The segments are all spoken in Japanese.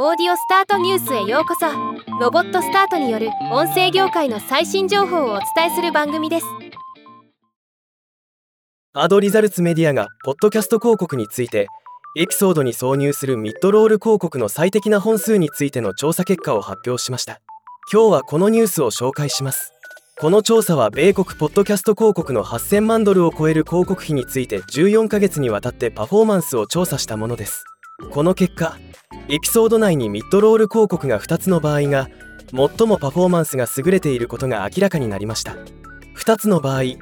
オーディオスタートニュースへようこそ。ロボットスタートによる音声業界の最新情報をお伝えする番組です。アドリザルツメディアがポッドキャスト広告についてエピソードに挿入するミッドロール広告の最適な本数についての調査結果を発表しました。今日はこのニュースを紹介します。この調査は米国ポッドキャスト広告の8000万ドルを超える広告費について14ヶ月にわたってパフォーマンスを調査したものです。この結果エピソード内にミッドロール広告が2つの場合が最もパフォーマンスが優れていることが明らかになりました。2つの場合3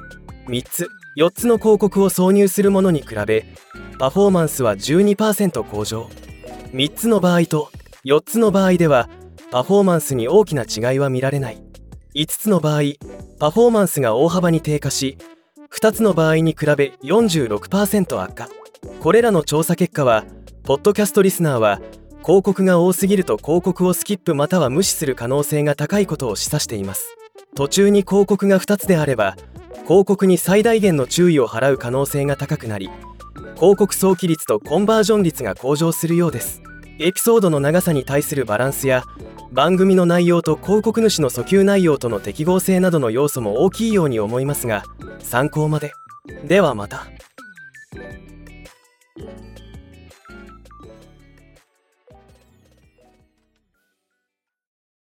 つ4つの広告を挿入するものに比べパフォーマンスは12%向上。3つの場合と4つの場合ではパフォーマンスに大きな違いは見られない。5つの場合パフォーマンスが大幅に低下し2つの場合に比べ46%悪化。これらの調査結果はポッドキャストリスナーは広告が多すぎると広告をスキップまたは無視する可能性が高いことを示唆しています。途中に広告が2つであれば広告に最大限の注意を払う可能性が高くなり広告早期率とコンバージョン率が向上するようです。エピソードの長さに対するバランスや番組の内容と広告主の訴求内容との適合性などの要素も大きいように思いますが参考まで。ではまた。